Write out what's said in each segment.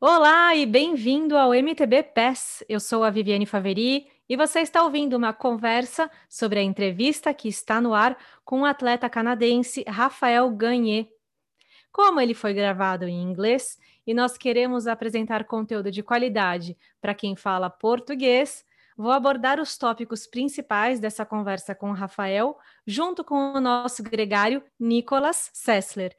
Olá e bem-vindo ao MTB PES. Eu sou a Viviane Faveri e você está ouvindo uma conversa sobre a entrevista que está no ar com o atleta canadense Rafael Gagné. Como ele foi gravado em inglês e nós queremos apresentar conteúdo de qualidade para quem fala português, vou abordar os tópicos principais dessa conversa com o Rafael, junto com o nosso gregário Nicolas Sessler.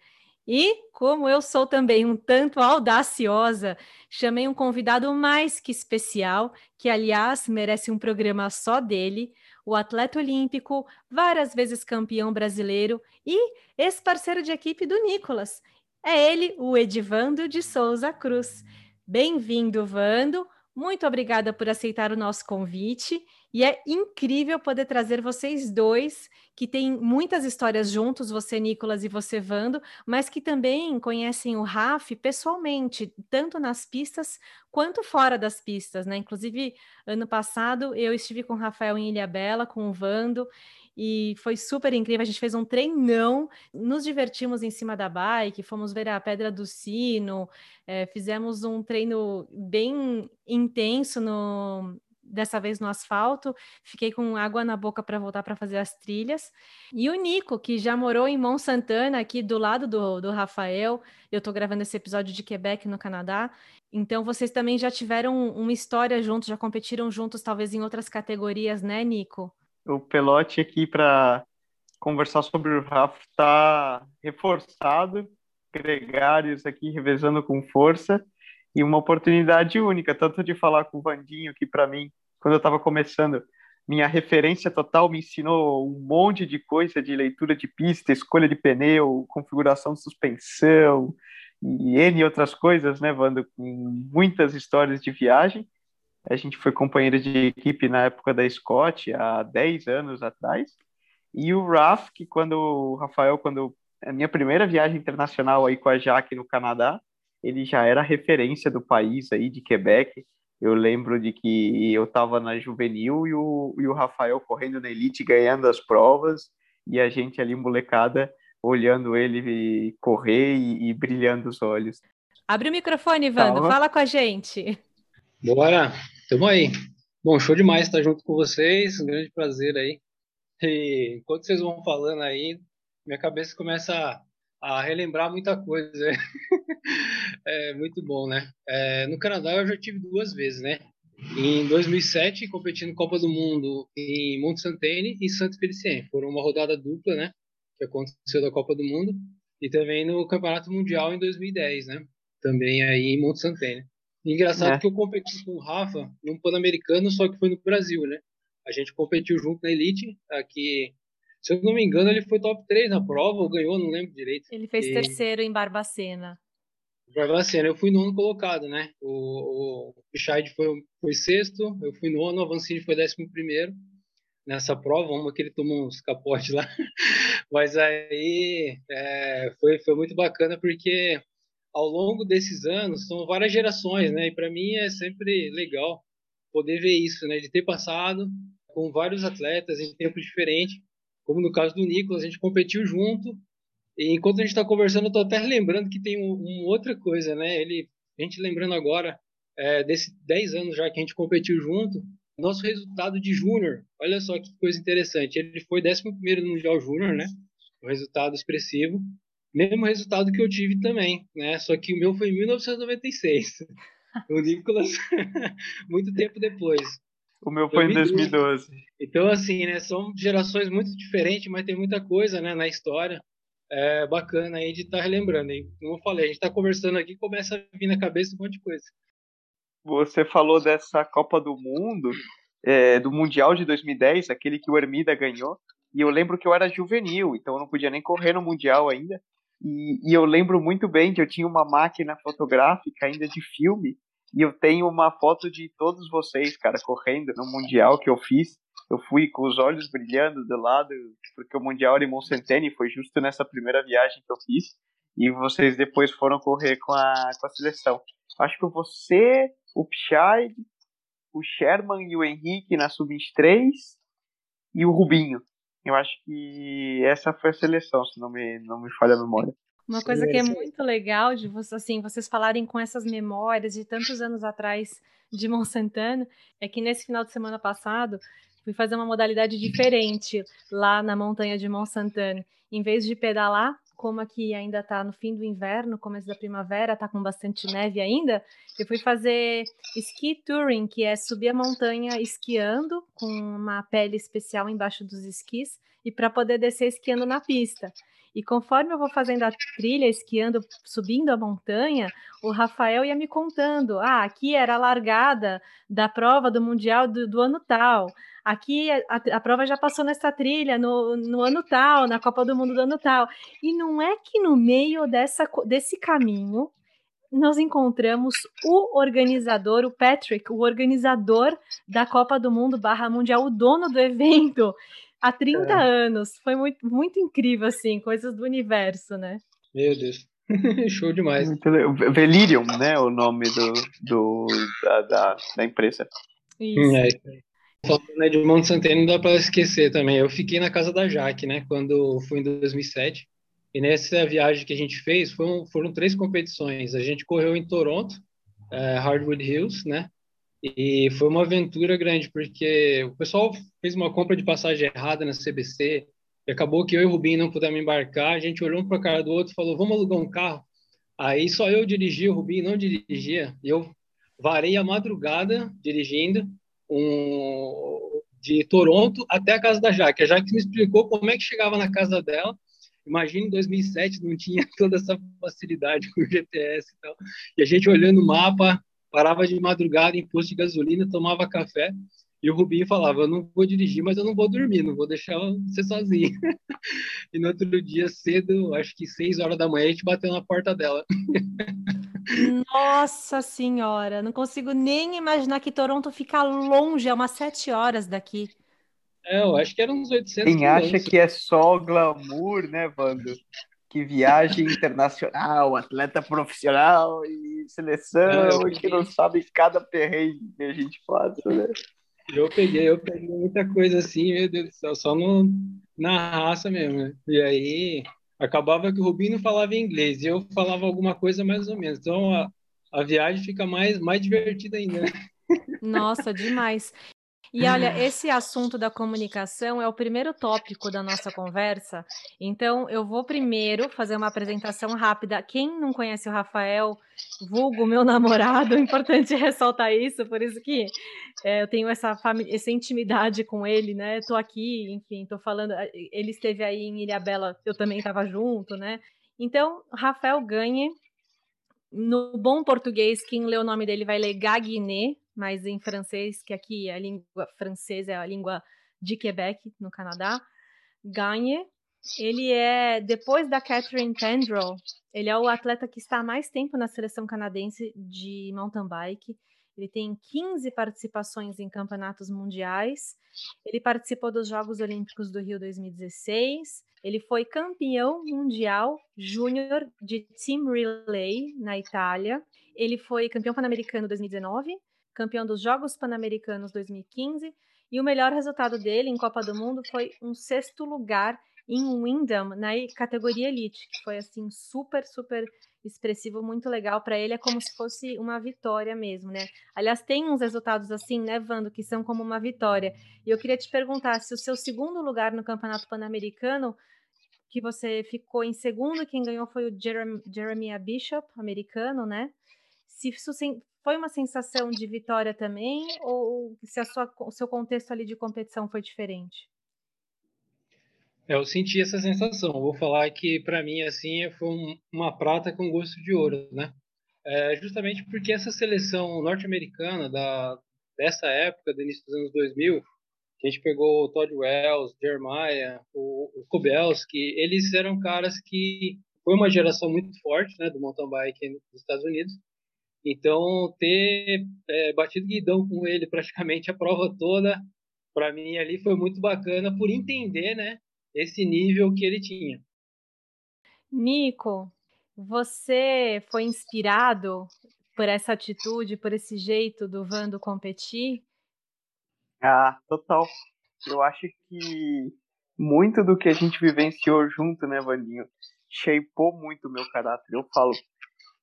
E, como eu sou também um tanto audaciosa, chamei um convidado mais que especial, que, aliás, merece um programa só dele, o atleta olímpico, várias vezes campeão brasileiro e ex-parceiro de equipe do Nicolas. É ele, o Edivando de Souza Cruz. Bem-vindo, Vando. Muito obrigada por aceitar o nosso convite. E é incrível poder trazer vocês dois, que têm muitas histórias juntos, você, Nicolas, e você, Vando, mas que também conhecem o Raf pessoalmente, tanto nas pistas quanto fora das pistas, né? Inclusive, ano passado eu estive com o Rafael em Ilha Bela, com o Vando, e foi super incrível. A gente fez um treinão, nos divertimos em cima da bike, fomos ver a Pedra do Sino, é, fizemos um treino bem intenso no, dessa vez no asfalto, fiquei com água na boca para voltar para fazer as trilhas. E o Nico, que já morou em Mont Santana, aqui do lado do, do Rafael, eu estou gravando esse episódio de Quebec, no Canadá. Então, vocês também já tiveram uma história juntos, já competiram juntos, talvez em outras categorias, né, Nico? o Pelote aqui para conversar sobre o Rafa está reforçado, gregários aqui revezando com força e uma oportunidade única, tanto de falar com o Vandinho, que para mim, quando eu estava começando, minha referência total me ensinou um monte de coisa de leitura de pista, escolha de pneu, configuração de suspensão e N outras coisas, né, Vando, com muitas histórias de viagem. A gente foi companheiro de equipe na época da Scott, há 10 anos atrás. E o Raf, que quando o Rafael, quando a minha primeira viagem internacional aí com a Jaque no Canadá, ele já era referência do país aí, de Quebec. Eu lembro de que eu estava na juvenil e o, e o Rafael correndo na elite, ganhando as provas, e a gente ali, molecada, olhando ele correr e, e brilhando os olhos. Abre o microfone, Vando, fala com a gente. Bora! Tamo aí. Bom, show demais estar junto com vocês, um grande prazer aí. E enquanto vocês vão falando aí, minha cabeça começa a, relembrar muita coisa. é muito bom, né? É, no Canadá eu já tive duas vezes, né? Em 2007, competindo Copa do Mundo em Mont Saint-Anne e Saint Félicien. Foram uma rodada dupla, né? Que aconteceu da Copa do Mundo. E também no Campeonato Mundial em 2010, né? Também aí em Mont Saint-Anne. Engraçado é. que eu competi com o Rafa num Pan-Americano, só que foi no Brasil, né? A gente competiu junto na Elite, aqui. Se eu não me engano, ele foi top 3 na prova, ou ganhou, não lembro direito. Ele fez e... terceiro em Barbacena. Barbacena, eu fui nono colocado, né? O, o Pichard foi, foi sexto, eu fui nono, o Avancini foi décimo primeiro nessa prova, uma que ele tomou uns capotes lá. Mas aí é, foi, foi muito bacana porque ao longo desses anos são várias gerações, né? E para mim é sempre legal poder ver isso, né? De ter passado com vários atletas em tempo diferente, como no caso do Nicolas, a gente competiu junto. E enquanto a gente está conversando, eu tô até lembrando que tem uma um outra coisa, né? Ele, a gente lembrando agora é, desses 10 anos já que a gente competiu junto, nosso resultado de júnior, olha só que coisa interessante. Ele foi 11 no Mundial Júnior, né? Um resultado expressivo mesmo resultado que eu tive também, né? Só que o meu foi em 1996. o Nicolas, muito tempo depois. O meu foi 2012. em 2012. Então, assim, né? São gerações muito diferentes, mas tem muita coisa, né? Na história. É bacana aí de estar tá relembrando. Hein? Como eu falei, a gente está conversando aqui começa a vir na cabeça um monte de coisa. Você falou dessa Copa do Mundo, é, do Mundial de 2010, aquele que o Hermida ganhou. E eu lembro que eu era juvenil, então eu não podia nem correr no Mundial ainda. E, e, eu lembro muito bem que eu tinha uma máquina fotográfica ainda de filme, e eu tenho uma foto de todos vocês, cara, correndo no Mundial que eu fiz. Eu fui com os olhos brilhando do lado, porque o Mundial era em Monsentene, foi justo nessa primeira viagem que eu fiz, e vocês depois foram correr com a, com a seleção. Acho que você, o Pichard, o Sherman e o Henrique na Sub-23 e o Rubinho. Eu acho que essa foi a seleção, se não me, não me falha a memória. Uma coisa que é muito legal de vocês, assim, vocês falarem com essas memórias de tantos anos atrás de Monsantano, é que nesse final de semana passado fui fazer uma modalidade diferente lá na montanha de Monsantano. Em vez de pedalar, como aqui ainda está no fim do inverno, começo da primavera, está com bastante neve ainda, eu fui fazer ski touring, que é subir a montanha esquiando com uma pele especial embaixo dos esquis e para poder descer esquiando na pista. E conforme eu vou fazendo a trilha, esquiando, subindo a montanha, o Rafael ia me contando: ah, aqui era a largada da prova do Mundial do, do ano tal. Aqui a, a, prova já passou nessa trilha no, no ano tal, na Copa do Mundo do ano tal. E não é que no meio dessa, desse caminho nós encontramos o organizador, o Patrick, o organizador da Copa do Mundo barra Mundial, o dono do evento, há 30 é. anos. Foi muito, muito incrível, assim, coisas do universo, né? Meu Deus. Show demais. Velirium, né? O nome do, do, da, da, da empresa. Isso. É, Falando né, de Monte Santana, não dá para esquecer também. Eu fiquei na casa da Jaque, né? Quando fui em 2007. E nessa viagem que a gente fez, foram, foram três competições. A gente correu em Toronto, é, Hardwood Hills, né? E foi uma aventura grande, porque o pessoal fez uma compra de passagem errada na CBC, e acabou que eu e o Rubinho não pudemos embarcar. A gente olhou um para a cara do outro e falou: vamos alugar um carro. Aí só eu dirigia, o Rubinho não dirigia. Eu varei a madrugada dirigindo um, de Toronto até a casa da Jaque. A Jaque me explicou como é que chegava na casa dela. Imagina em 2007 não tinha toda essa facilidade com o GPS e tal. E a gente olhando o mapa, parava de madrugada em posto de gasolina, tomava café. E o Rubinho falava: Eu não vou dirigir, mas eu não vou dormir, não vou deixar você sozinho. e no outro dia, cedo, acho que seis horas da manhã, a gente bateu na porta dela. Nossa Senhora, não consigo nem imaginar que Toronto fica longe, é umas sete horas daqui. É, eu acho que eram uns 800 Quem acha que é só glamour, né, Vando? Que viagem internacional, atleta profissional e seleção, é, que não sabe cada perrengue que a gente passa, né? Eu peguei, eu peguei muita coisa assim, meu Deus do céu, só no, na raça mesmo, né? E aí, acabava que o Rubinho falava inglês e eu falava alguma coisa mais ou menos. Então a, a viagem fica mais, mais divertida ainda. Né? Nossa, demais. E olha, esse assunto da comunicação é o primeiro tópico da nossa conversa. Então, eu vou primeiro fazer uma apresentação rápida. Quem não conhece o Rafael, vulgo meu namorado, é importante ressaltar isso, por isso que é, eu tenho essa, essa intimidade com ele, né? Estou aqui, enfim, estou falando. Ele esteve aí em Ilhabela, eu também estava junto, né? Então, Rafael Ganhe, no bom português, quem lê o nome dele vai ler Gaguiné, mas em francês, que aqui a língua francesa é a língua de Quebec, no Canadá, Gagne. Ele é, depois da Catherine Pendrell, ele é o atleta que está há mais tempo na seleção canadense de mountain bike. Ele tem 15 participações em campeonatos mundiais. Ele participou dos Jogos Olímpicos do Rio 2016. Ele foi campeão mundial júnior de team relay na Itália. Ele foi campeão pan-americano 2019, campeão dos Jogos Pan-Americanos 2015, e o melhor resultado dele em Copa do Mundo foi um sexto lugar em Windham, na categoria Elite, que foi assim super, super expressivo, muito legal para ele, é como se fosse uma vitória mesmo, né? Aliás, tem uns resultados assim, né, Vando, que são como uma vitória. E eu queria te perguntar se o seu segundo lugar no Campeonato Pan-Americano, que você ficou em segundo, quem ganhou foi o Jeremy, Jeremiah Bishop, americano, né? Se isso foi uma sensação de vitória também, ou se a sua, o seu contexto ali de competição foi diferente? É, eu senti essa sensação. Vou falar que para mim assim foi um, uma prata com gosto de ouro, né? É, justamente porque essa seleção norte-americana da dessa época, do início dos anos 2000, que a gente pegou o Todd Wells, Jeremiah, o, o Kubelski, eles eram caras que foi uma geração muito forte, né, do mountain bike nos Estados Unidos então, ter é, batido guidão com ele praticamente a prova toda, para mim ali foi muito bacana por entender, né, esse nível que ele tinha. Nico, você foi inspirado por essa atitude, por esse jeito do Vando competir? Ah, total. Eu acho que muito do que a gente vivenciou junto, né, Vandinho? shapeou muito o meu caráter. Eu falo,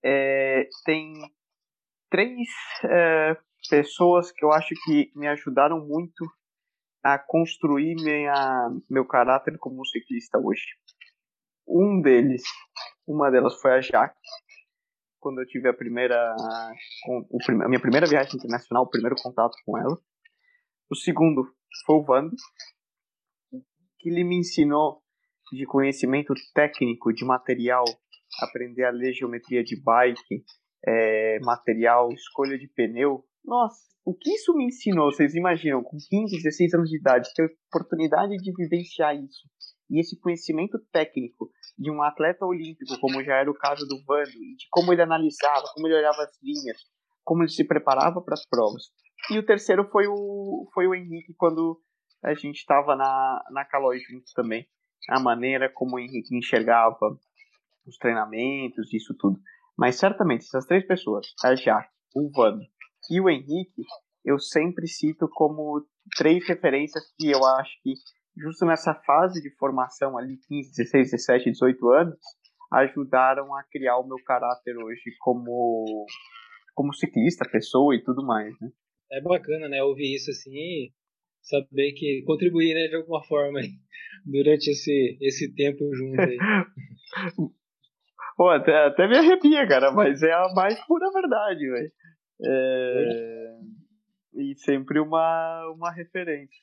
é, tem três é, pessoas que eu acho que me ajudaram muito a construir minha, meu caráter como ciclista hoje. Um deles, uma delas foi a Jaque, quando eu tive a primeira, a minha primeira viagem internacional, o primeiro contato com ela. O segundo foi o Vando, que ele me ensinou de conhecimento técnico de material, aprender a ler geometria de bike, é, material, escolha de pneu. Nossa, o que isso me ensinou? Vocês imaginam, com 15, 16 anos de idade, ter oportunidade de vivenciar isso e esse conhecimento técnico de um atleta olímpico, como já era o caso do Vando, e de como ele analisava, como ele olhava as linhas, como ele se preparava para as provas. E o terceiro foi o, foi o Henrique, quando a gente estava na, na Calói juntos também. A maneira como o Henrique enxergava os treinamentos, isso tudo. Mas certamente, essas três pessoas, a Jaque, o Vando e o Henrique, eu sempre cito como três referências que eu acho que justo nessa fase de formação ali, 15, 16, 17, 18 anos, ajudaram a criar o meu caráter hoje como, como ciclista, pessoa e tudo mais, né? É bacana, né, ouvir isso assim saber que contribuir, né, de alguma forma durante esse, esse tempo junto aí. Pô, até, até me arrepia, cara, mas é a mais pura verdade, velho. É... E sempre uma, uma referência.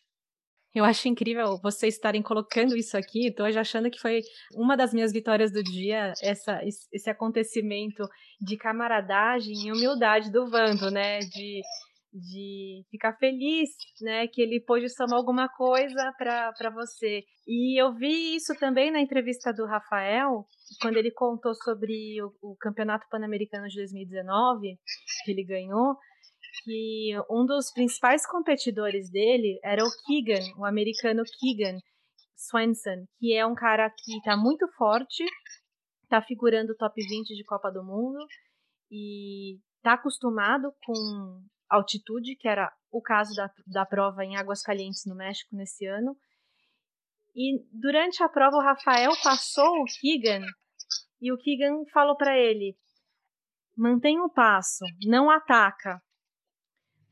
Eu acho incrível vocês estarem colocando isso aqui. Estou achando que foi uma das minhas vitórias do dia, essa, esse acontecimento de camaradagem e humildade do Vando, né? De, de ficar feliz, né? Que ele pôde somar alguma coisa para você. E eu vi isso também na entrevista do Rafael, quando ele contou sobre o, o Campeonato Pan-Americano de 2019, que ele ganhou que um dos principais competidores dele era o Keegan, o americano Keegan Swenson, que é um cara que está muito forte, está figurando top 20 de Copa do Mundo e está acostumado com altitude, que era o caso da, da prova em Águas Calientes, no México, nesse ano. E durante a prova, o Rafael passou o Keegan e o Keegan falou para ele: mantenha o passo, não ataca,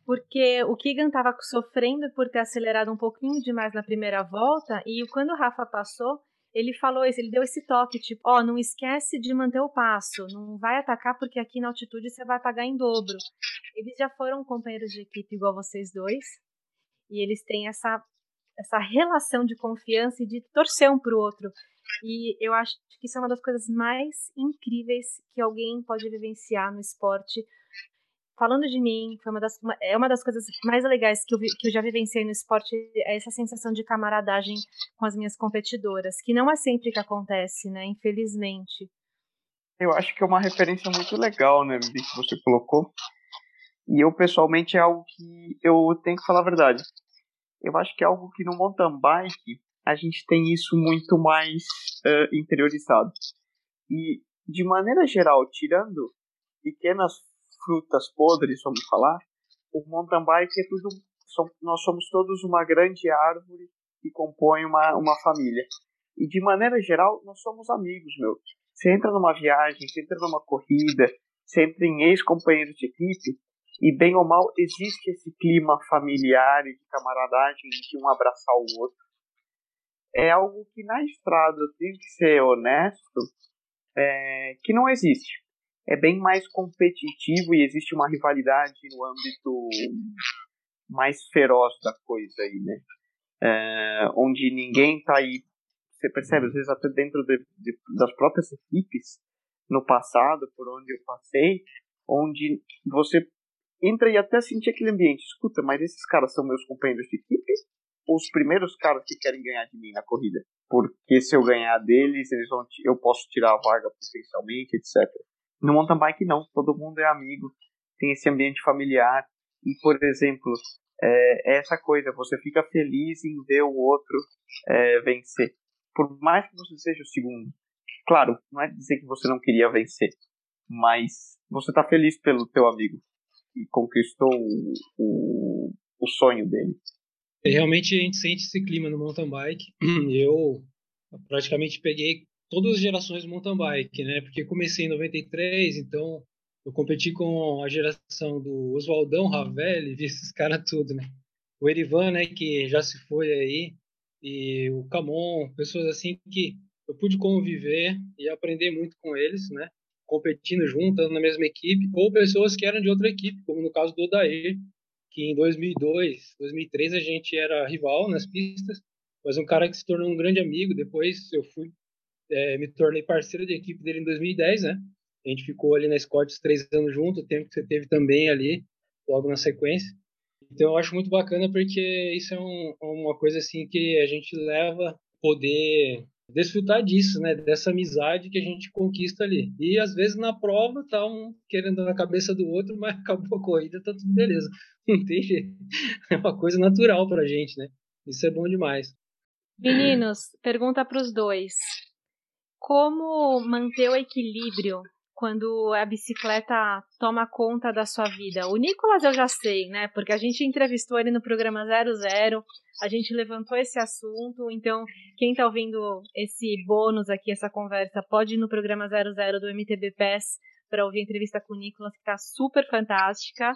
porque o Keegan estava sofrendo por ter acelerado um pouquinho demais na primeira volta e quando o Rafa passou, ele falou isso, ele deu esse toque, tipo, ó, oh, não esquece de manter o passo, não vai atacar porque aqui na altitude você vai pagar em dobro. Eles já foram companheiros de equipe igual vocês dois, e eles têm essa, essa relação de confiança e de torcer um pro outro. E eu acho que isso é uma das coisas mais incríveis que alguém pode vivenciar no esporte, falando de mim, foi uma das, uma, é uma das coisas mais legais que eu, vi, que eu já vivenciei no esporte, é essa sensação de camaradagem com as minhas competidoras, que não é sempre que acontece, né? Infelizmente. Eu acho que é uma referência muito legal, né, que você colocou. E eu, pessoalmente, é algo que eu tenho que falar a verdade. Eu acho que é algo que no mountain bike a gente tem isso muito mais uh, interiorizado. E, de maneira geral, tirando pequenas frutas podres, vamos falar, o mountain bike é tudo, nós somos todos uma grande árvore que compõe uma, uma família. E de maneira geral, nós somos amigos, meu. Você entra numa viagem, você entra numa corrida, você entra em ex-companheiros de equipe, e bem ou mal existe esse clima familiar e de camaradagem de um abraçar o outro. É algo que na estrada, eu tenho que ser honesto, é, que não existe é bem mais competitivo e existe uma rivalidade no âmbito mais feroz da coisa aí, né? É, onde ninguém tá aí, você percebe, às vezes até dentro de, de, das próprias equipes, no passado, por onde eu passei, onde você entra e até sentir aquele ambiente, escuta, mas esses caras são meus companheiros de equipe os primeiros caras que querem ganhar de mim na corrida? Porque se eu ganhar deles, eles vão, eu posso tirar a vaga potencialmente, etc. No mountain bike não, todo mundo é amigo, tem esse ambiente familiar e, por exemplo, é, é essa coisa, você fica feliz em ver o outro é, vencer. Por mais que você seja o segundo. Claro, não é dizer que você não queria vencer, mas você está feliz pelo teu amigo e conquistou o, o, o sonho dele. Realmente a gente sente esse clima no mountain bike. Eu praticamente peguei todas as gerações mountain bike, né? Porque comecei em 93, então eu competi com a geração do Oswaldão, Ravelli, vi esses caras tudo, né? O Erivan, né, que já se foi aí, e o Camon, pessoas assim que eu pude conviver e aprender muito com eles, né? Competindo junto, na mesma equipe, ou pessoas que eram de outra equipe, como no caso do Odair, que em 2002, 2003 a gente era rival nas pistas, mas um cara que se tornou um grande amigo. Depois eu fui, é, me tornei parceiro de equipe dele em 2010, né? A gente ficou ali na Scott três anos junto, o tempo que você teve também ali, logo na sequência. Então eu acho muito bacana porque isso é um, uma coisa assim que a gente leva poder desfrutar disso, né? Dessa amizade que a gente conquista ali. E às vezes na prova tá um querendo na cabeça do outro, mas acabou a corrida, tá tudo beleza. Não tem jeito. É uma coisa natural pra gente, né? Isso é bom demais. Meninos, pergunta para os dois. Como manter o equilíbrio quando a bicicleta toma conta da sua vida? O Nicolas eu já sei, né? Porque a gente entrevistou ele no programa 00, a gente levantou esse assunto, então quem está ouvindo esse bônus aqui, essa conversa, pode ir no programa 00 do MTB PES para ouvir a entrevista com o Nicolas, que está super fantástica.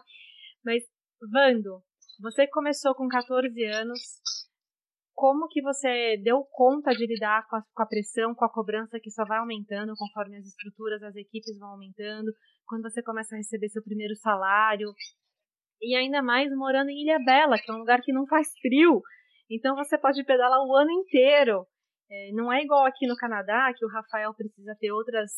Mas, Vando, você começou com 14 anos, como que você deu conta de lidar com a, com a, pressão, com a cobrança que só vai aumentando conforme as estruturas, as equipes vão aumentando, quando você começa a receber seu primeiro salário, e ainda mais morando em Ilha Bela, que é um lugar que não faz frio, então você pode pedalar o ano inteiro. É, não é igual aqui no Canadá, que o Rafael precisa ter outras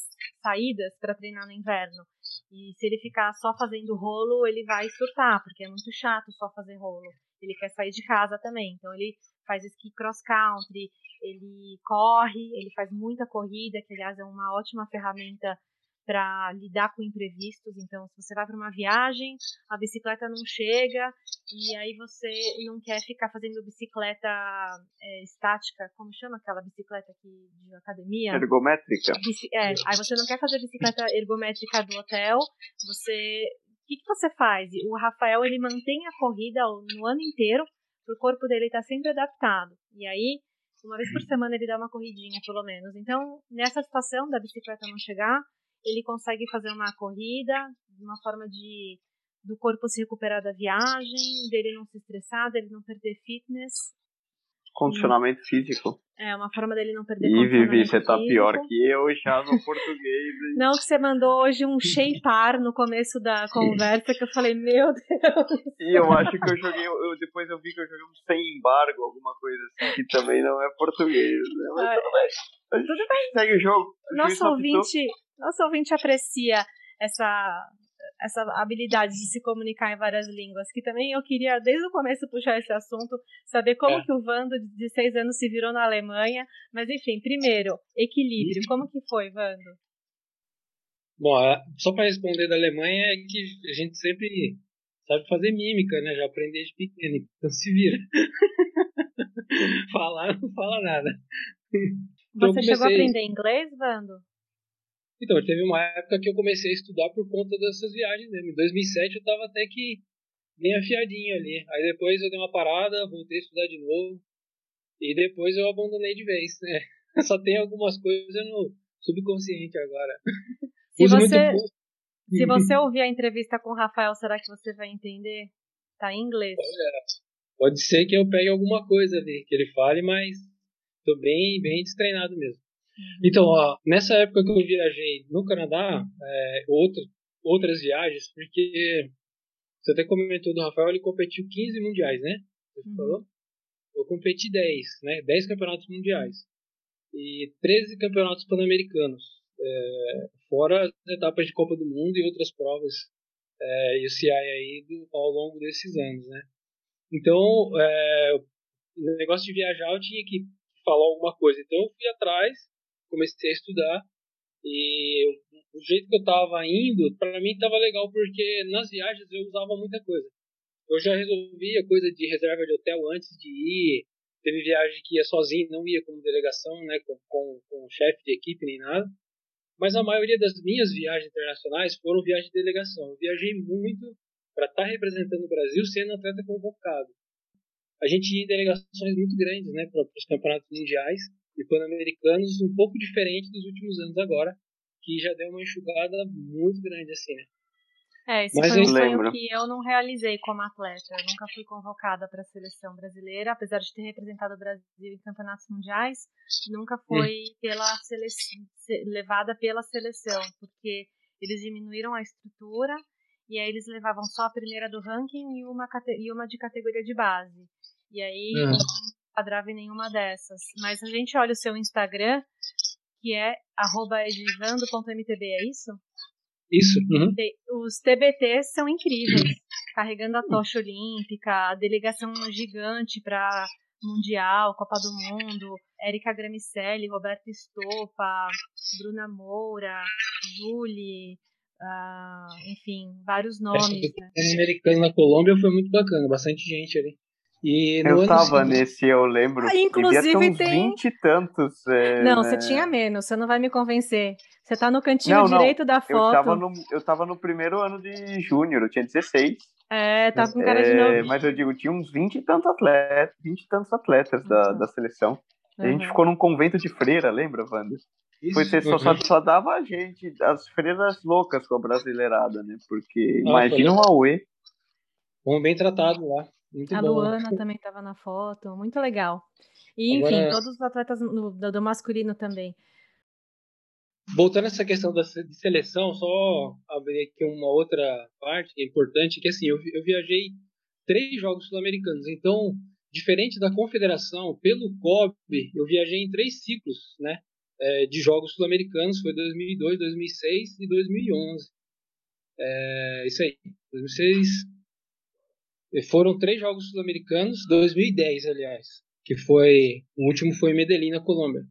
saídas para treinar no inverno. E se ele ficar só fazendo rolo, ele vai surtar, porque é muito chato só fazer rolo. Ele quer sair de casa também. Então ele faz esqui cross country, ele corre, ele faz muita corrida, que aliás é uma ótima ferramenta para lidar com imprevistos. Então, se você vai para uma viagem, a bicicleta não chega e aí você não quer ficar fazendo bicicleta é, estática, como chama aquela bicicleta aqui de academia? Ergométrica. É, aí você não quer fazer bicicleta ergométrica do hotel, você que, que você faz? O Rafael ele mantém a corrida no ano inteiro o corpo dele está sempre adaptado. E aí, uma vez por semana ele dá uma corridinha, pelo menos. Então, nessa situação da bicicleta não chegar, ele consegue fazer uma corrida, uma forma de do corpo se recuperar da viagem, dele não se estressar, dele não perder fitness. Condicionamento e... físico. É, uma forma dele não perder Ih, Vivi, você tá pior que eu já no português. Hein? Não, que você mandou hoje um shapear no começo da conversa, que eu falei, meu Deus. E eu acho que eu joguei, eu, depois eu vi que eu joguei um sem embargo, alguma coisa assim, que também não é português, né? Mas ah, tudo bem. Tudo bem. Segue o jogo. Nosso ouvinte, nosso ouvinte aprecia essa essa habilidade de se comunicar em várias línguas, que também eu queria, desde o começo, puxar esse assunto, saber como é. que o Vando, de seis anos, se virou na Alemanha. Mas, enfim, primeiro, equilíbrio. Como que foi, Vando? Bom, só para responder da Alemanha, é que a gente sempre sabe fazer mímica, né? Já aprendi desde pequeno, então se vira. Falar não fala nada. Então, Você comecei... chegou a aprender inglês, Vando? Então, teve uma época que eu comecei a estudar por conta dessas viagens mesmo. Em 2007 eu estava até que bem afiadinho ali. Aí depois eu dei uma parada, voltei a estudar de novo. E depois eu abandonei de vez, né? Só tem algumas coisas no subconsciente agora. Se você, se você ouvir a entrevista com o Rafael, será que você vai entender? Tá em inglês. Pode ser que eu pegue alguma coisa ali que ele fale, mas tô bem, bem destreinado mesmo. Uhum. Então, ó, nessa época que eu viajei no Canadá, é, outra, outras viagens, porque você até comentou do Rafael, ele competiu 15 mundiais, né? Você uhum. falou? Eu competi 10, né? 10 campeonatos mundiais. E 13 campeonatos pan-americanos. É, fora as etapas de Copa do Mundo e outras provas é, e o CI aí do, ao longo desses anos, né? Então, é, no negócio de viajar eu tinha que falar alguma coisa. Então eu fui atrás comecei a estudar e o jeito que eu estava indo, para mim estava legal porque nas viagens eu usava muita coisa. Eu já resolvia coisa de reserva de hotel antes de ir. Teve viagem que ia sozinho, não ia como delegação, né, com, com, com chefe de equipe nem nada. Mas a maioria das minhas viagens internacionais foram viagens de delegação. Eu viajei muito para estar tá representando o Brasil sendo atleta convocado. A gente ia em delegações muito grandes, né, para os campeonatos mundiais e pan-americanos um pouco diferente dos últimos anos agora, que já deu uma enxugada muito grande assim, né? É, esse Mas foi um sonho que eu não realizei como atleta. Eu nunca fui convocada para a seleção brasileira, apesar de ter representado o Brasil em campeonatos mundiais, nunca foi hum. pela seleção, levada pela seleção, porque eles diminuíram a estrutura e aí eles levavam só a primeira do ranking e uma, e uma de categoria de base. E aí enquadrava em nenhuma dessas. Mas a gente olha o seu Instagram, que é edivando.mtb, é isso? Isso. Uhum. Os TBTs são incríveis. Carregando a tocha olímpica, a delegação gigante para Mundial, Copa do Mundo, Érica Gramicelli, Roberto Estopa, Bruna Moura, Julie, uh, enfim, vários nomes. Né? americano na Colômbia foi muito bacana, bastante gente ali. E eu tava seguinte... nesse, eu lembro. Ah, inclusive uns tem. 20 e tantos. É, não, né? você tinha menos, você não vai me convencer. Você tá no cantinho não, direito não. da foto. Eu tava, no, eu tava no primeiro ano de júnior, eu tinha 16. É, tá com cara de novo. Mas eu digo, tinha uns 20 e tantos atletas, 20 e tantos atletas da, uhum. da seleção. Uhum. A gente ficou num convento de freira, lembra? Isso, Foi, só, só, só, dava a gente, as freiras loucas com a brasileirada, né? Porque ah, imagina um Aue. Bom, bem tratado lá. Muito a bom. Luana também estava na foto, muito legal. E, enfim, Agora... todos os atletas do, do masculino também. Voltando a essa questão da, de seleção, só abrir aqui uma outra parte que é importante, que assim, eu, eu viajei três jogos sul-americanos, então, diferente da confederação, pelo COB, eu viajei em três ciclos, né, é, de jogos sul-americanos, foi 2002, 2006 e 2011. É, isso aí, 2006, foram três jogos sul-americanos, 2010, aliás, que foi, o último foi em Medellín, na Colômbia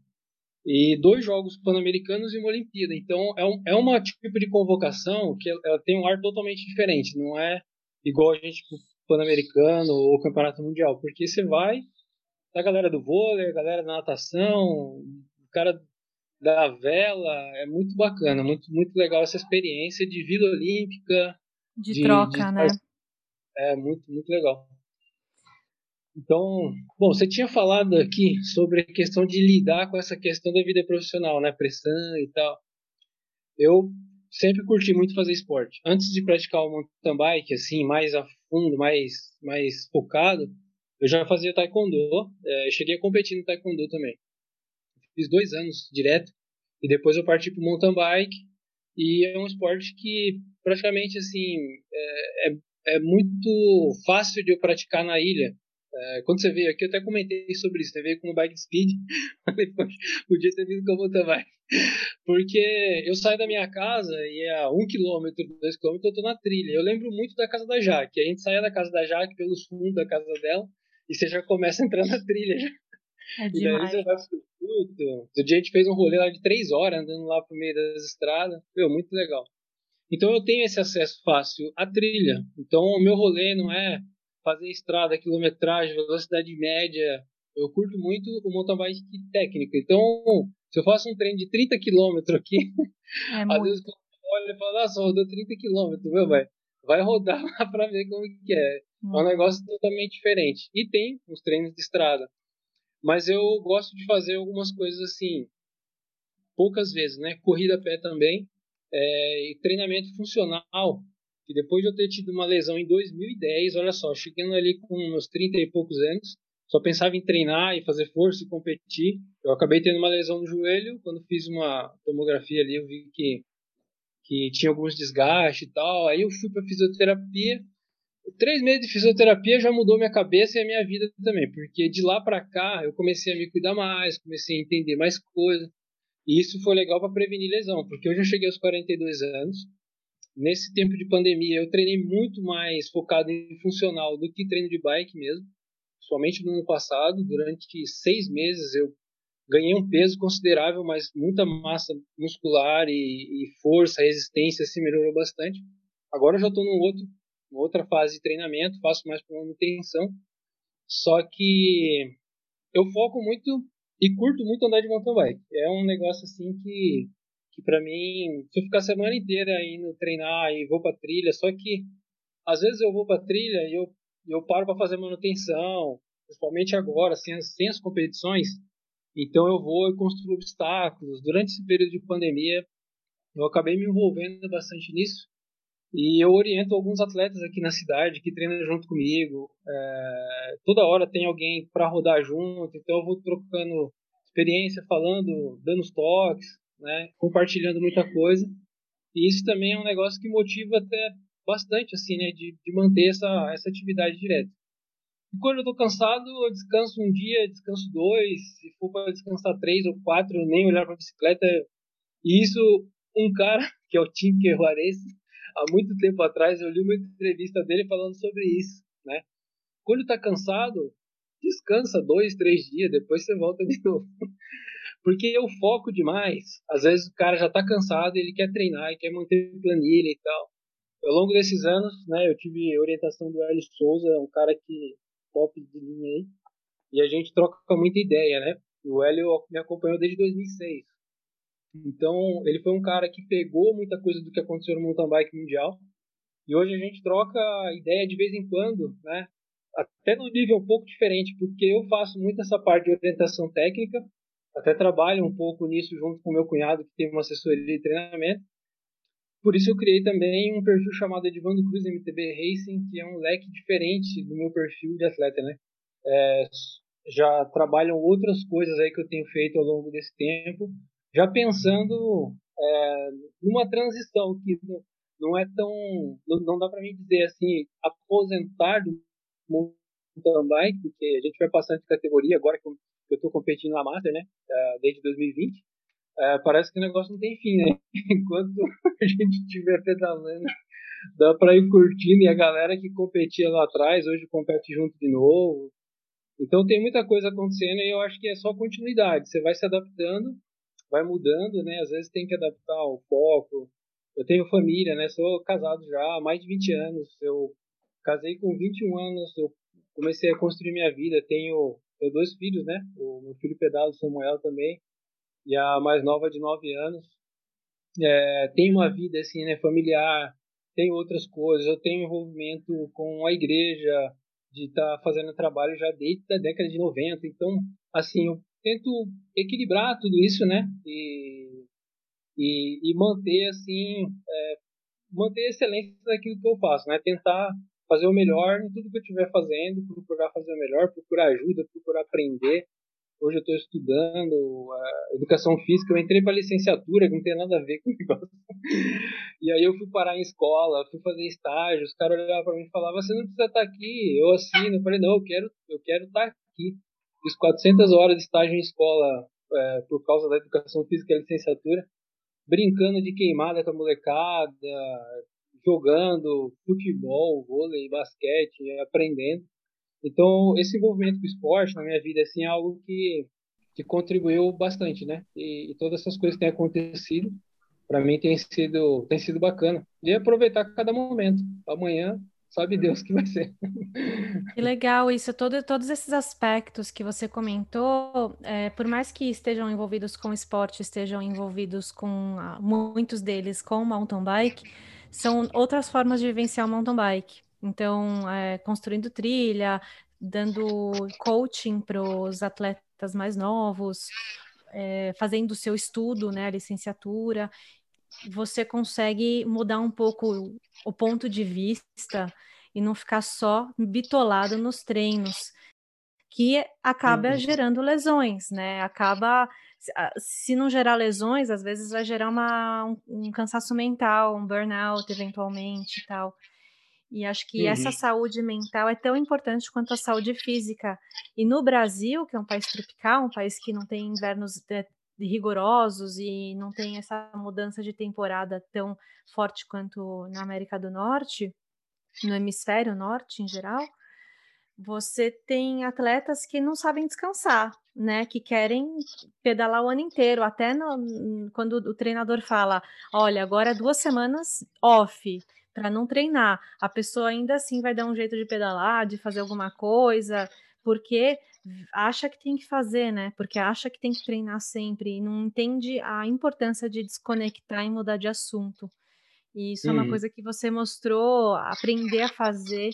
e dois Jogos Pan-Americanos e uma Olimpíada. Então é, um, é uma tipo de convocação que ela tem um ar totalmente diferente, não é igual a gente pro Pan-Americano ou Campeonato Mundial, porque você vai a galera do vôlei, a galera da natação, o cara da vela, é muito bacana, muito muito legal essa experiência de Vila Olímpica, de, de troca, de, né? É muito muito legal. Então, bom, você tinha falado aqui sobre a questão de lidar com essa questão da vida profissional, né? Pressão e tal. Eu sempre curti muito fazer esporte. Antes de praticar o mountain bike, assim, mais a fundo, mais, mais focado, eu já fazia taekwondo. É, cheguei a competir no taekwondo também. Fiz dois anos direto. E depois eu parti para o mountain bike. E é um esporte que praticamente, assim, é, é, é muito fácil de eu praticar na ilha é, quando você veio aqui, eu até comentei sobre isso. Você veio com o bike speed, depois podia ter vindo com a mountain bike. Porque eu saio da minha casa e a um quilômetro, dois quilômetros, eu tô na trilha. Eu lembro muito da casa da Jaque. A gente saía da casa da Jaque pelos fundos da casa dela e você já começa a entrar na trilha. É e daí você vai pro circuito. Outro dia a gente fez um rolê lá de três horas andando lá pro meio das estradas. Meu, muito legal. Então eu tenho esse acesso fácil à trilha. Então o meu rolê não é fazer estrada, quilometragem, velocidade média. Eu curto muito o mountain bike técnico. Então, se eu faço um treino de 30 km aqui, é às muito. vezes eu olho e falo, nossa, rodou 30 km, meu, vai, vai rodar lá pra ver como que é. Hum. É um negócio totalmente diferente. E tem uns treinos de estrada. Mas eu gosto de fazer algumas coisas assim, poucas vezes, né? Corrida a pé também. É, e treinamento funcional que depois de eu ter tido uma lesão em 2010, olha só, chegando ali com meus 30 e poucos anos, só pensava em treinar e fazer força e competir. Eu acabei tendo uma lesão no joelho, quando fiz uma tomografia ali, eu vi que, que tinha alguns desgastes e tal. Aí eu fui para fisioterapia. Três meses de fisioterapia já mudou minha cabeça e a minha vida também, porque de lá para cá eu comecei a me cuidar mais, comecei a entender mais coisas. E isso foi legal para prevenir lesão, porque eu já cheguei aos 42 anos, Nesse tempo de pandemia, eu treinei muito mais focado em funcional do que treino de bike mesmo. Somente no ano passado, durante seis meses, eu ganhei um peso considerável, mas muita massa muscular e, e força, resistência se melhorou bastante. Agora eu já estou num outro, outra fase de treinamento, faço mais por manutenção. Só que eu foco muito e curto muito andar de mountain bike. É um negócio assim que que para mim, se eu ficar a semana inteira indo treinar e vou para trilha, só que às vezes eu vou para trilha e eu, eu paro para fazer manutenção, principalmente agora, sem sem as competições, Então eu vou e construo obstáculos. Durante esse período de pandemia, eu acabei me envolvendo bastante nisso. E eu oriento alguns atletas aqui na cidade que treinam junto comigo. É, toda hora tem alguém para rodar junto, então eu vou trocando experiência, falando, dando os toques, né, compartilhando muita coisa. E isso também é um negócio que motiva até bastante, assim, né, de, de manter essa, essa atividade direta. E quando eu tô cansado, eu descanso um dia, descanso dois, se for para descansar três ou quatro, nem olhar para bicicleta. E isso, um cara, que é o Tim Juarez, há muito tempo atrás, eu li uma entrevista dele falando sobre isso, né? Quando tá cansado, descansa dois, três dias, depois você volta de novo. Porque eu foco demais. Às vezes o cara já tá cansado, ele quer treinar, e quer manter planilha e tal. Ao longo desses anos, né, eu tive orientação do Hélio Souza, um cara que top de linha aí, e a gente troca muita ideia, né? O Hélio me acompanhou desde 2006. Então, ele foi um cara que pegou muita coisa do que aconteceu no mountain bike mundial. E hoje a gente troca ideia de vez em quando, né? Até no nível um pouco diferente, porque eu faço muito essa parte de orientação técnica, até trabalho um pouco nisso junto com meu cunhado, que tem uma assessoria de treinamento. Por isso eu criei também um perfil chamado Edvando Cruz MTB Racing, que é um leque diferente do meu perfil de atleta, né? É, já trabalham outras coisas aí que eu tenho feito ao longo desse tempo, já pensando é, numa transição que não é tão, não, não dá para mim dizer assim, aposentar do mountain bike, porque a gente vai passando de categoria agora que eu estou competindo na Master, né, é, desde 2020 é, parece que o negócio não tem fim, né? Enquanto a gente estiver pedalando, dá para ir curtindo e a galera que competia lá atrás hoje compete junto de novo. Então tem muita coisa acontecendo e eu acho que é só continuidade. Você vai se adaptando, vai mudando, né? Às vezes tem que adaptar o foco. Eu tenho família, né? Sou casado já há mais de 20 anos. Eu casei com 21 anos, eu comecei a construir minha vida. Tenho, tenho dois filhos, né? O meu filho pedalo, Samuel também e a mais nova de 9 anos. É, tem uma vida assim, né, familiar, tem outras coisas. Eu tenho envolvimento com a igreja, de estar tá fazendo trabalho já desde a década de 90. Então, assim, eu tento equilibrar tudo isso, né? E, e, e manter, assim, é, manter a excelência daquilo que eu faço, né? Tentar fazer o melhor em tudo que eu estiver fazendo, procurar fazer o melhor, procurar ajuda, procurar aprender, Hoje eu estou estudando uh, educação física. Eu entrei para licenciatura, que não tem nada a ver com o negócio. E aí eu fui parar em escola, fui fazer estágio. Os caras olhavam para mim e falavam: Você não precisa estar tá aqui. Eu assino. Eu falei: Não, eu quero, eu quero estar tá aqui. Fiz 400 horas de estágio em escola é, por causa da educação física e licenciatura, brincando de queimada com a molecada, jogando futebol, vôlei, basquete, aprendendo. Então, esse envolvimento com o esporte na minha vida assim, é algo que, que contribuiu bastante, né? E, e todas essas coisas que têm acontecido, para mim tem sido, tem sido bacana. E aproveitar cada momento. Amanhã, sabe Deus que vai ser. Que legal isso, todo, todos esses aspectos que você comentou, é, por mais que estejam envolvidos com esporte, estejam envolvidos com ah, muitos deles com mountain bike, são outras formas de vivenciar o mountain bike. Então, é, construindo trilha, dando coaching para os atletas mais novos, é, fazendo o seu estudo, né, a licenciatura, você consegue mudar um pouco o ponto de vista e não ficar só bitolado nos treinos, que acaba uhum. gerando lesões, né? Acaba, se não gerar lesões, às vezes vai gerar uma, um, um cansaço mental, um burnout eventualmente e tal. E acho que uhum. essa saúde mental é tão importante quanto a saúde física. E no Brasil, que é um país tropical, um país que não tem invernos é, rigorosos e não tem essa mudança de temporada tão forte quanto na América do Norte, no hemisfério norte em geral, você tem atletas que não sabem descansar, né? Que querem pedalar o ano inteiro, até no, quando o treinador fala: olha, agora é duas semanas off para não treinar. A pessoa ainda assim vai dar um jeito de pedalar, de fazer alguma coisa, porque acha que tem que fazer, né? Porque acha que tem que treinar sempre e não entende a importância de desconectar e mudar de assunto. E isso uhum. é uma coisa que você mostrou, aprender a fazer,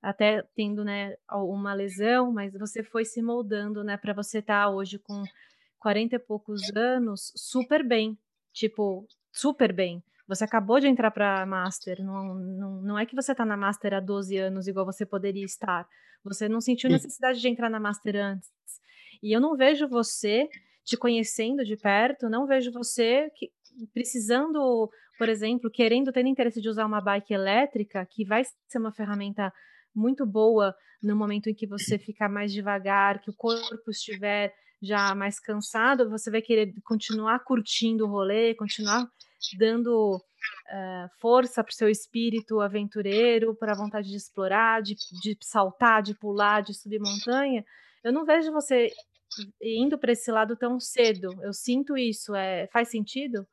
até tendo, né, uma lesão, mas você foi se moldando, né, para você estar tá hoje com 40 e poucos anos super bem. Tipo, super bem. Você acabou de entrar para Master, não, não, não é que você está na Master há 12 anos, igual você poderia estar. Você não sentiu necessidade de entrar na Master antes. E eu não vejo você te conhecendo de perto, não vejo você que, precisando, por exemplo, querendo, tendo interesse de usar uma bike elétrica, que vai ser uma ferramenta muito boa no momento em que você ficar mais devagar, que o corpo estiver já mais cansado, você vai querer continuar curtindo o rolê, continuar dando uh, força para o seu espírito aventureiro, para a vontade de explorar, de, de saltar, de pular, de subir montanha. Eu não vejo você indo para esse lado tão cedo. Eu sinto isso. É, faz sentido?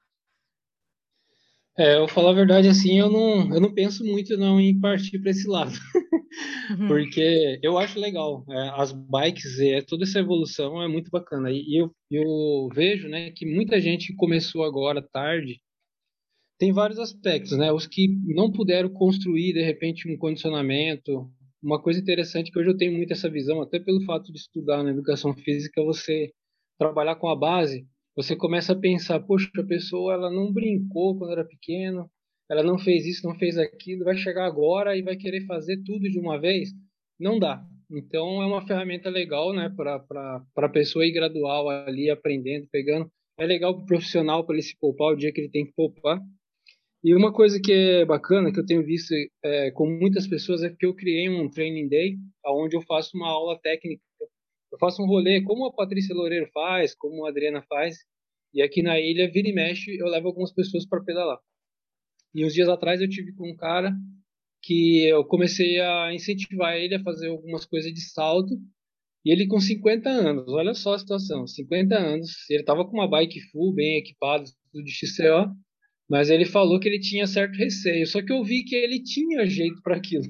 É, eu falar a verdade assim, eu não, eu não penso muito não em partir para esse lado, uhum. porque eu acho legal é, as bikes e é, toda essa evolução é muito bacana e eu, eu vejo, né, que muita gente começou agora tarde. Tem vários aspectos, né? Os que não puderam construir de repente um condicionamento, uma coisa interessante que hoje eu tenho muito essa visão, até pelo fato de estudar na educação física, você trabalhar com a base você começa a pensar, poxa, a pessoa ela não brincou quando era pequeno, ela não fez isso, não fez aquilo, vai chegar agora e vai querer fazer tudo de uma vez? Não dá. Então é uma ferramenta legal, né, para a pessoa ir gradual ali, aprendendo, pegando. É legal para o profissional para ele se poupar o dia que ele tem que poupar. E uma coisa que é bacana, que eu tenho visto é, com muitas pessoas, é que eu criei um training day, onde eu faço uma aula técnica eu faço um rolê como a Patrícia Loureiro faz, como a Adriana faz, e aqui na ilha, vira e mexe, eu levo algumas pessoas para pedalar. E uns dias atrás eu tive com um cara que eu comecei a incentivar ele a fazer algumas coisas de salto, e ele com 50 anos, olha só a situação, 50 anos, ele estava com uma bike full, bem equipado, tudo de XCO, mas ele falou que ele tinha certo receio, só que eu vi que ele tinha jeito para aquilo.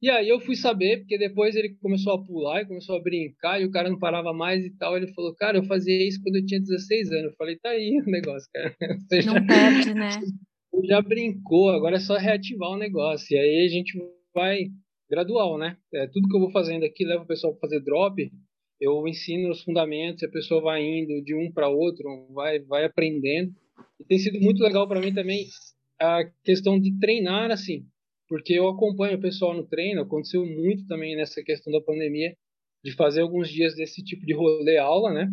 E aí eu fui saber, porque depois ele começou a pular e começou a brincar, e o cara não parava mais e tal. Ele falou, cara, eu fazia isso quando eu tinha 16 anos. Eu falei, tá aí o negócio, cara. Você não já, perde, né? Já brincou, agora é só reativar o negócio. E aí a gente vai gradual, né? É, tudo que eu vou fazendo aqui, leva o pessoal para fazer drop, eu ensino os fundamentos, a pessoa vai indo de um para outro, vai, vai aprendendo. E tem sido muito legal para mim também a questão de treinar assim porque eu acompanho o pessoal no treino, aconteceu muito também nessa questão da pandemia, de fazer alguns dias desse tipo de rolê aula, né?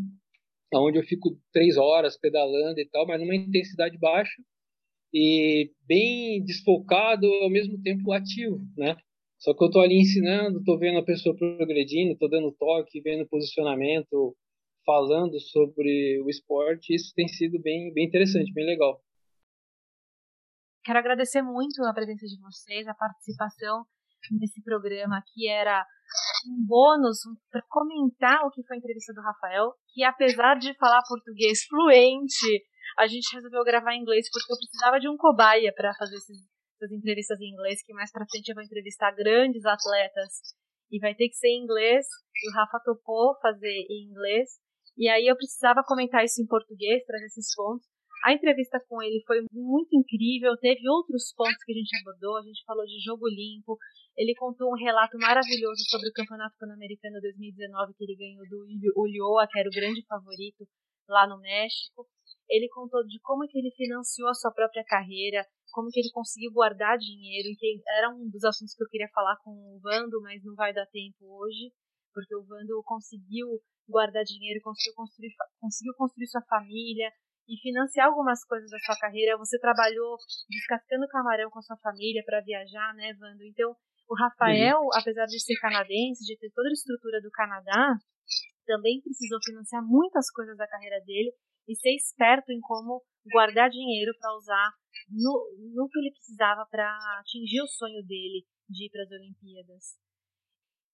Onde eu fico três horas pedalando e tal, mas numa intensidade baixa e bem desfocado ao mesmo tempo ativo, né? Só que eu tô ali ensinando, tô vendo a pessoa progredindo, tô dando toque, vendo posicionamento, falando sobre o esporte, isso tem sido bem, bem interessante, bem legal. Quero agradecer muito a presença de vocês, a participação nesse programa, que era um bônus para comentar o que foi a entrevista do Rafael, que apesar de falar português fluente, a gente resolveu gravar em inglês porque eu precisava de um cobaia para fazer esses, essas entrevistas em inglês, que mais para frente eu vou entrevistar grandes atletas e vai ter que ser em inglês, e o Rafa topou fazer em inglês, e aí eu precisava comentar isso em português, trazer esses pontos, a entrevista com ele foi muito incrível, teve outros pontos que a gente abordou, a gente falou de jogo limpo, ele contou um relato maravilhoso sobre o Campeonato Pan-Americano 2019 que ele ganhou do Ulloa, que era o grande favorito lá no México. Ele contou de como que ele financiou a sua própria carreira, como que ele conseguiu guardar dinheiro, que era um dos assuntos que eu queria falar com o Vando, mas não vai dar tempo hoje, porque o Vando conseguiu guardar dinheiro, conseguiu construir, conseguiu construir sua família, e financiar algumas coisas da sua carreira. Você trabalhou descascando camarão com a sua família para viajar, né, Vando? Então, o Rafael, uhum. apesar de ser canadense, de ter toda a estrutura do Canadá, também precisou financiar muitas coisas da carreira dele e ser esperto em como guardar dinheiro para usar no, no que ele precisava para atingir o sonho dele de ir para as Olimpíadas.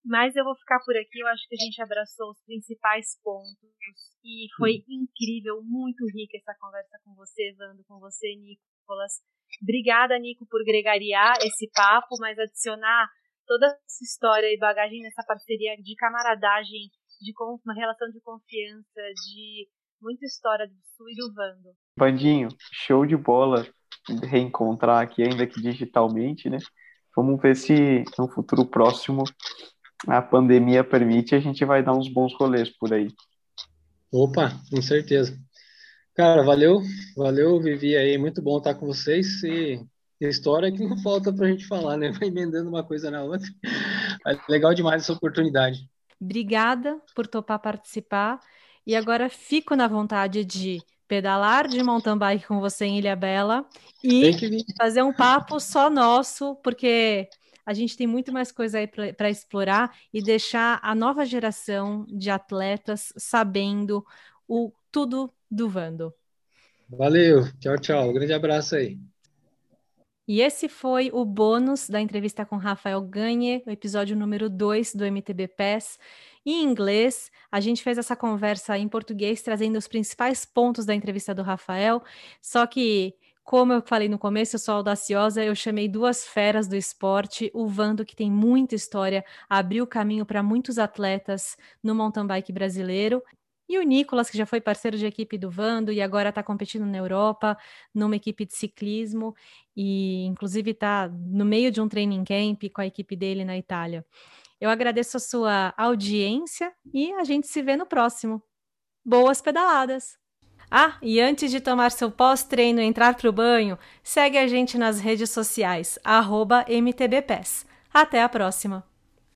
Mas eu vou ficar por aqui. Eu acho que a gente abraçou os principais pontos e foi uhum. incrível, muito rica essa conversa com você, Vando, com você, Nicolas. Obrigada, Nico, por gregariar esse papo, mas adicionar toda essa história e bagagem nessa parceria de camaradagem, de uma relação de confiança, de muita história do Sul e do Vando. Bandinho, show de bola reencontrar aqui, ainda que digitalmente, né? Vamos ver se no futuro próximo a pandemia permite, a gente vai dar uns bons rolês por aí. Opa, com certeza. Cara, valeu, valeu, Vivi aí, muito bom estar com vocês e história que não falta para a gente falar, né? Vai emendando uma coisa na outra. Legal demais essa oportunidade. Obrigada por topar participar e agora fico na vontade de pedalar de mountain bike com você em Ilha Bela e fazer um papo só nosso, porque a gente tem muito mais coisa aí para explorar e deixar a nova geração de atletas sabendo o tudo do Vando. Valeu, tchau, tchau. Um grande abraço aí. E esse foi o bônus da entrevista com Rafael Ganhe, o episódio número 2 do MTB PES. Em inglês, a gente fez essa conversa em português, trazendo os principais pontos da entrevista do Rafael. Só que, como eu falei no começo, eu sou audaciosa, eu chamei duas feras do esporte. O Vando, que tem muita história, abriu caminho para muitos atletas no mountain bike brasileiro. E o Nicolas, que já foi parceiro de equipe do Vando e agora está competindo na Europa, numa equipe de ciclismo, e inclusive está no meio de um training camp com a equipe dele na Itália. Eu agradeço a sua audiência e a gente se vê no próximo. Boas pedaladas! Ah, e antes de tomar seu pós-treino e entrar para o banho, segue a gente nas redes sociais, MTBPES. Até a próxima!